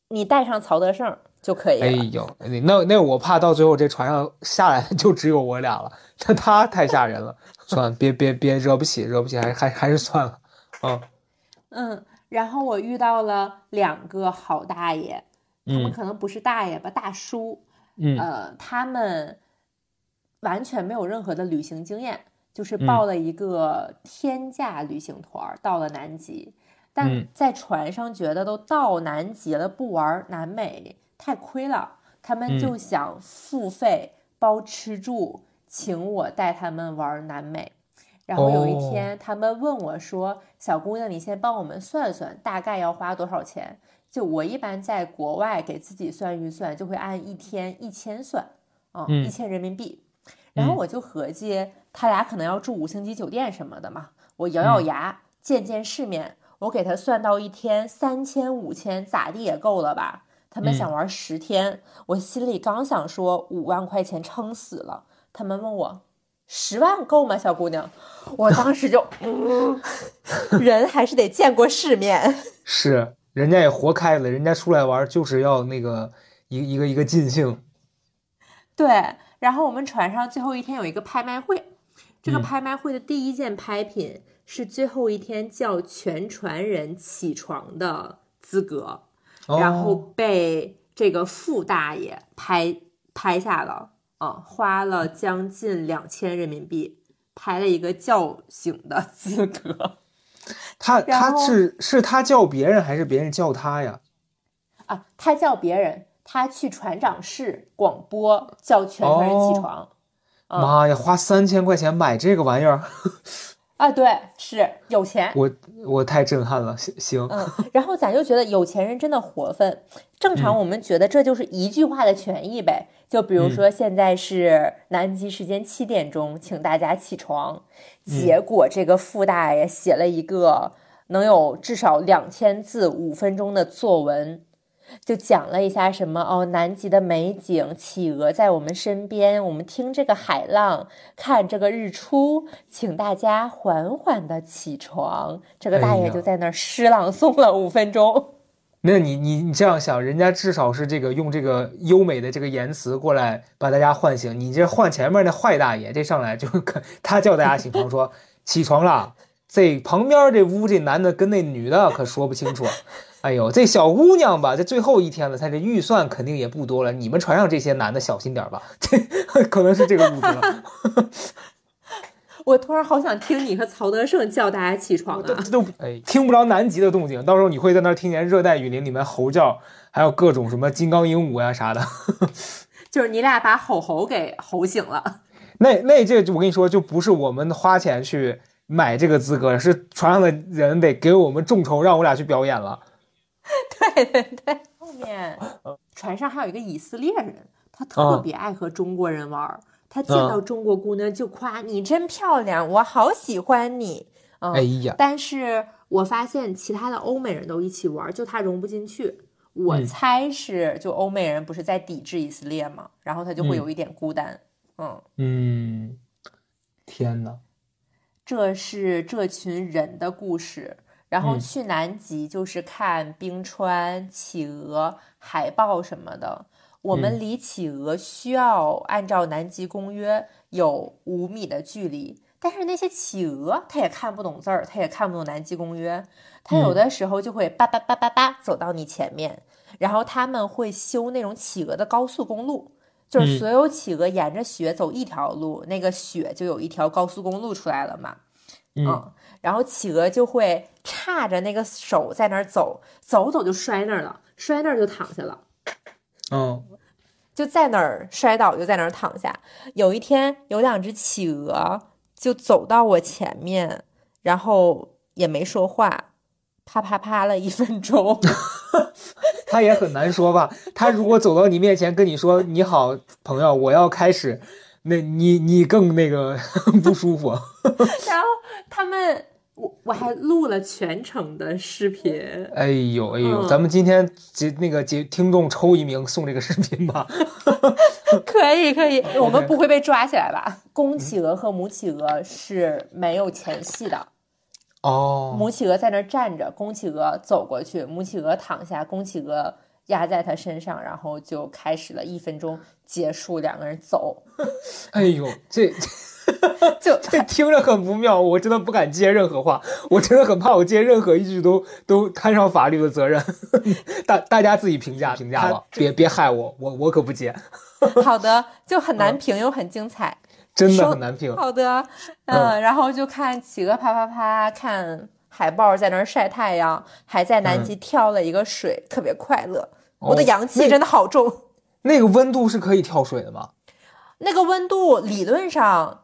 你带上曹德胜就可以了。哎呦，那那我怕到最后这船上下来 就只有我俩了，那他太吓人了。算了，别别别惹不起，惹不起，还还还是算了。嗯。嗯，然后我遇到了两个好大爷，他们可能不是大爷吧，大叔。嗯。呃，他们完全没有任何的旅行经验，就是嗯。报了一个天价旅行团儿到了南极，但嗯。在船上觉得都到南极了，不玩南美太亏了，他们嗯。就想付费包吃住，请我带他们玩南美。然后有一哦天，他们问我说：“小姑娘，你先帮我们算算，大概要花多少钱？”就我一般在国外给自己算预算，就会按一天一千算，啊、嗯一千人民币。然后我就合计，他俩可能要住五星级酒店什么的嘛，我咬咬牙，见见世面，我给他算到一天三千五千，咋地也够了吧？他们想玩十天，我心里刚想说五万块钱撑死了，他们问我十万够吗，小姑娘？我当时就，嗯，人还是得见过世面。是，人家也活开了，人家出来玩就是要那个一一个一个尽兴。对，然后我们船上最后一天有一个拍卖会，这个嗯拍卖会的第一件拍品是最后一天叫全船人起床的资格，然后哦被这个傅大爷拍拍下了，啊，花了将近两千人民币拍了一个叫醒的 资格他他是是他叫别人还是别人叫他呀？啊，他叫别人，他去船长室广播叫全船人起哦床。嗯妈呀，花三千块钱买这个玩意儿，啊，对，是有钱，我我太震撼了。行行，嗯，然后咱就觉得有钱人真的活分。正常嗯我们觉得这就是一句话的权益呗，就比如说现在是南极时间七点钟，请大家起床。结果这个傅大爷写了一个能有至少两千字、五分钟的作文。就讲了一下什么哦，南极的美景，企鹅在我们身边，我们听这个海浪，看这个日出，请大家缓缓的起床。这个大爷就在那儿诗朗诵了五分钟。那你你你这样想，人家至少是这个用这个优美的这个言辞过来把大家唤醒，你这换前面那坏大爷，这上来就 他叫大家起床说 起床啦，这旁边这屋这男的跟那女的可说不清楚。哎呦，这小姑娘吧，这最后一天了，她这预算肯定也不多了。你们船上这些男的小心点吧，这可能是这个物质了。我突然好想听你和曹德胜叫大家起床啊！这这都哎听不着南极的动静，到时候你会在那儿听见热带雨林里面猴叫，还有各种什么金刚鹦鹉呀啥的。就是你俩把吼吼给吼醒了。那那这我跟你说，就不是我们花钱去买这个资格，是船上的人得给我们众筹，让我俩去表演了。对对对，后面船上还有一个以色列人，他特别爱和中国人玩儿。他见到中国姑娘就夸你真漂亮，我好喜欢你。嗯，哎呀，但是我发现其他的欧美人都一起玩，就他融不进去。我嗯猜是就欧美人不是在抵制以色列嘛，然后他就会有一点孤单。嗯，嗯，天哪，这是这群人的故事。然后嗯去南极就是看冰川、企鹅、海豹什么的。我们嗯离企鹅需要按照南极公约有五米的距离，但是那些企鹅它也看不懂字儿，它也看不懂南极公约，它有的时候就会叭叭叭叭叭走到你前面，然后他们会修那种企鹅的高速公路，就是嗯所有企鹅沿着雪走一条路，那个雪就有一条高速公路出来了嘛。嗯，然后企鹅就会叉着那个手在那儿走，走走就摔那儿了，摔那儿就躺下了，嗯，就在那儿摔倒，就在那儿躺下。有一天，有两只企鹅就走到我前面，然后也没说话，啪啪啪了一分钟。他也很难说吧？他如果走到你面前跟你说“你好，朋友，我要开始”，那你你更那个 不舒服。然后他们，我我还录了全程的视频。哎呦哎呦，嗯咱们今天节那个节听众抽一名送这个视频吧。可以可以，我们不会被抓起来吧？公企鹅和母企鹅是没有前戏的。哦，母企鹅在那儿站着，公企鹅走过去，母企鹅躺下，公企鹅压在他身上，然后就开始了一分钟结束，两个人走。哎呦，这 就这听着很不妙，我真的不敢接任何话，我真的很怕我接任何一句都都摊上法律的责任。大大家自己评价评价吧，别别害我，我我可不接。好的，就很难评又很精彩，真的很难评。好的，嗯，然后就看企鹅啪啪啪，看海豹在那儿晒太阳，还在南极跳了一个水，特别快乐。我的阳气真的好重。那个温度是可以跳水的吗？那个温度理论上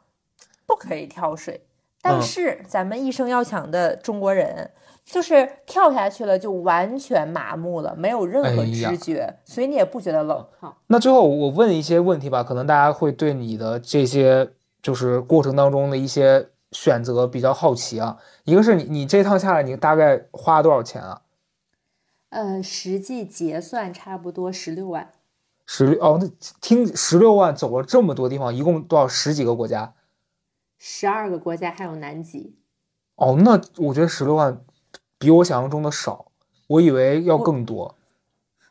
不可以跳水，但是咱们一生要强的中国人，就是跳下去了就完全麻木了，没有任何知觉，所以你也不觉得冷。那最后我问一些问题吧，可能大家会对你的这些就是过程当中的一些选择比较好奇啊。一个是你你这趟下来你大概花了多少钱啊？呃，实际结算差不多十六万。十六哦，那听十六万走了这么多地方，一共多少？十几个国家，十二个国家，还有南极。哦，那我觉得十六万比我想象中的少，我以为要更多。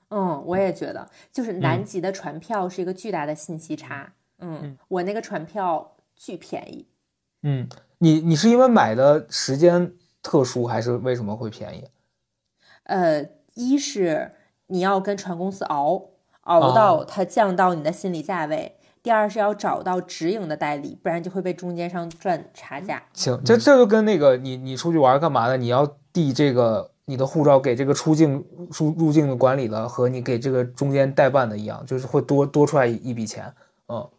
嗯，我也觉得，就是南极的船票是一个巨大的信息差。嗯，我那个船票巨便宜。嗯，你你是因为买的时间特殊，还是为什么会便宜？呃，一是你要跟船公司熬。熬到它降到你的心理价位。第二是要找到直营的代理，不然就会被中间商赚差价。行，这这就跟那个你你出去玩干嘛的？你要递这个你的护照给这个出境入入境的管理的，和你给这个中间代办的一样，就是会多多出来一笔钱。嗯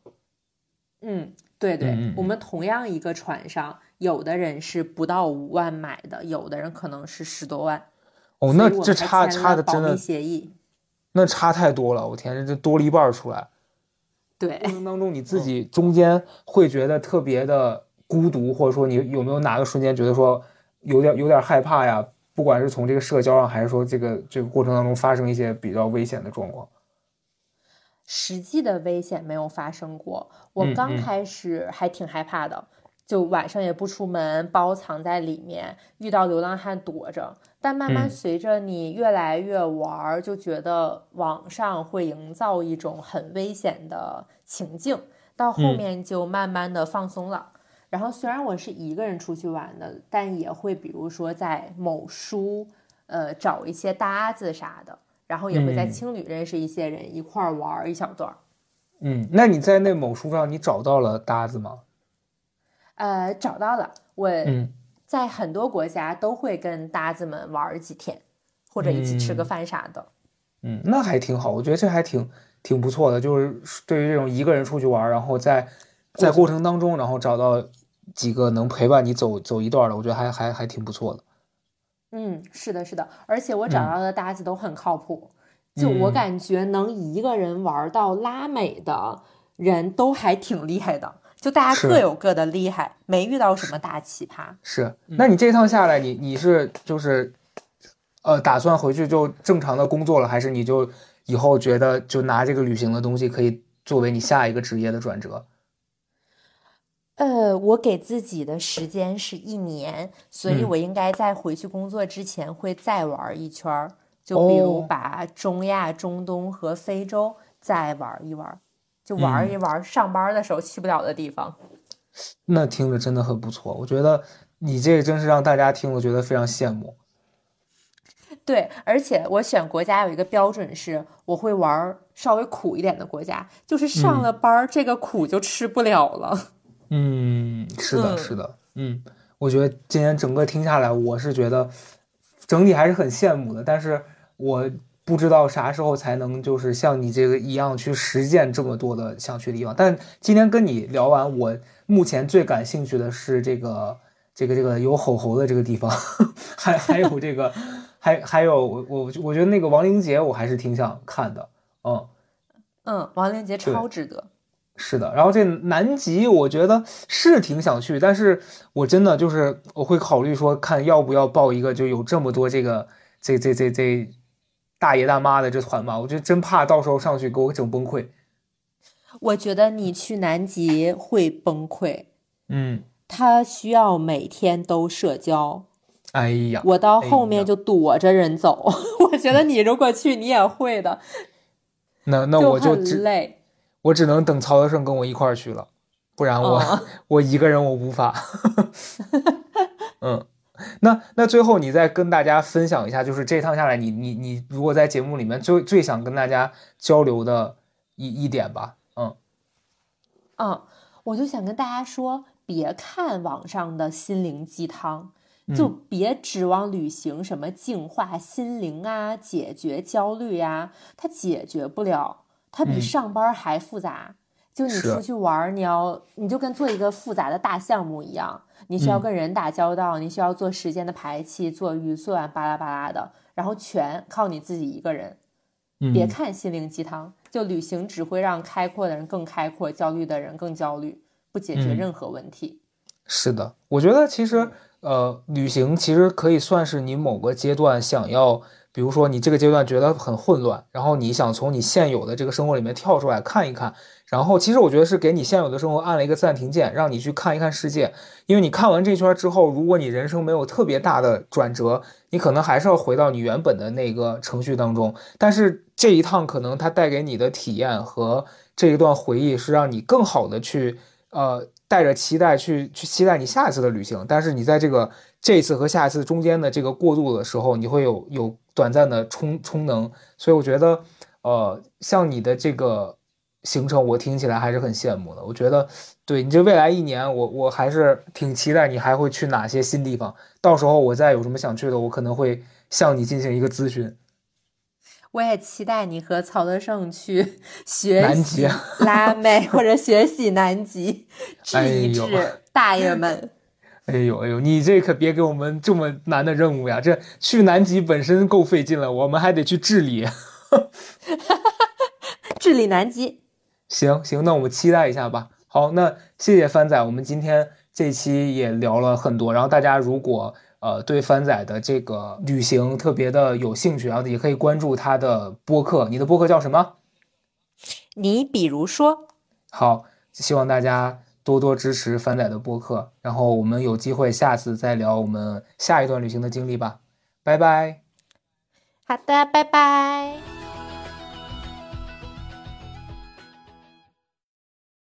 嗯，对对，我们同样一个船上，有的人是不到五万买的，有的人可能是十多万。哦，那这差差的真的。协议。那差太多了，我天，这多了一半出来。对，过程当中你自己中间会觉得特别的孤独，或者说你有没有哪个瞬间觉得说有点有点害怕呀？不管是从这个社交上，还是说这个这个过程当中发生一些比较危险的状况。实际的危险没有发生过，我刚开始还挺害怕的。就晚上也不出门，包藏在里面，遇到流浪汉躲着。但慢慢随着你越来越玩，就觉得网上会营造一种很危险的情境，到后面就慢慢的放松了。然后虽然我是一个人出去玩的，但也会比如说在某书，呃，找一些搭子啥的，然后也会在青旅认识一些人一块儿玩一小段。嗯，那你在那某书上你找到了搭子吗？呃，找到了。我在很多国家都会跟搭子们玩几天，或者一起吃个饭啥的。嗯，那还挺好。我觉得这还挺挺不错的。就是对于这种一个人出去玩，然后在在过程当中，然后找到几个能陪伴你走走一段的，我觉得还还还挺不错的。嗯，是的，是的。而且我找到的搭子都很靠谱。就我感觉，能一个人玩到拉美的人都还挺厉害的。就大家各有各的厉害，没遇到什么大奇葩。是，那你这趟下来，你你是就是，呃，打算回去就正常的工作了，还是你就以后觉得就拿这个旅行的东西可以作为你下一个职业的转折？呃，我给自己的时间是一年，所以我应该在回去工作之前会再玩一圈儿，就比如把中亚、中东和非洲再玩一玩。就玩一玩，上班的时候去不了的地方，那听着真的很不错。我觉得你这个真是让大家听了觉得非常羡慕。对，而且我选国家有一个标准是，我会玩稍微苦一点的国家，就是上了班这个苦就吃不了了。嗯，是的，是的，嗯，我觉得今天整个听下来，我是觉得整体还是很羡慕的，但是我。不知道啥时候才能就是像你这个一样去实践这么多的想去的地方。但今天跟你聊完，我目前最感兴趣的是这个这个这个有吼猴的这个地方，还还有这个还还有我我我觉得那个亡灵节我还是挺想看的。嗯嗯，亡灵节超值得。是的，然后这南极我觉得是挺想去，但是我真的就是我会考虑说看要不要报一个就有这么多这个这这这这。大爷大妈的这团吧，我就真怕到时候上去给我整崩溃。我觉得你去南极会崩溃。嗯，他需要每天都社交。哎呀，我到后面就躲着人走。我觉得你如果去，你也会的。那那我就累，我只能等曹德胜跟我一块儿去了。不然我、哦我一个人我无法。嗯，那那最后你再跟大家分享一下，就是这趟下来你，你你如果在节目里面最最想跟大家交流的一一点吧。嗯嗯，我就想跟大家说，别看网上的心灵鸡汤，就嗯别指望旅行什么净化心灵啊、解决焦虑呀、它解决不了，它比嗯上班还复杂。就你出去玩儿，你要你就跟做一个复杂的大项目一样，你需要嗯。跟人打交道，你需要做时间的排期、做预算，巴拉巴拉的，然后全靠你自己一个人。别嗯，看心灵鸡汤，就旅行只会让开阔的人更开阔，焦虑的人更焦虑，不解决嗯。任何问题。是的，我觉得其实呃，旅行其实可以算是你某个阶段想要，比如说你这个阶段觉得很混乱，然后你想从你现有的这个生活里面跳出来看一看，然后其实我觉得是给你现有的生活按了一个暂停键，让你去看一看世界。因为你看完这圈之后，如果你人生没有特别大的转折，你可能还是要回到你原本的那个程序当中。但是这一趟可能它带给你的体验和这一段回忆，是让你更好的去呃带着期待去去期待你下一次的旅行。但是你在这个这次和下一次中间的这个过渡的时候，你会有有短暂的充充能。所以我觉得，呃，像你的这个行程，我听起来还是很羡慕的。我觉得，对你这未来一年，我我还是挺期待你还会去哪些新地方。到时候我再有什么想去的，我可能会向你进行一个咨询。我也期待你和曹德胜去 学南习极拉美或者学习南极，治哎一呦治大爷们。哎呦哎呦，你这可别给我们这么难的任务呀！这去南极本身够费劲了，我们还得去治理。治理南极。行行，那我们期待一下吧。好，那谢谢帆仔，我们今天这期也聊了很多。然后大家如果呃对帆仔的这个旅行特别的有兴趣，然后也可以关注他的播客。你的播客叫什么？你比如说，好，希望大家多多支持凡仔的播客。然后我们有机会下次再聊我们下一段旅行的经历吧。拜拜。好的，拜拜。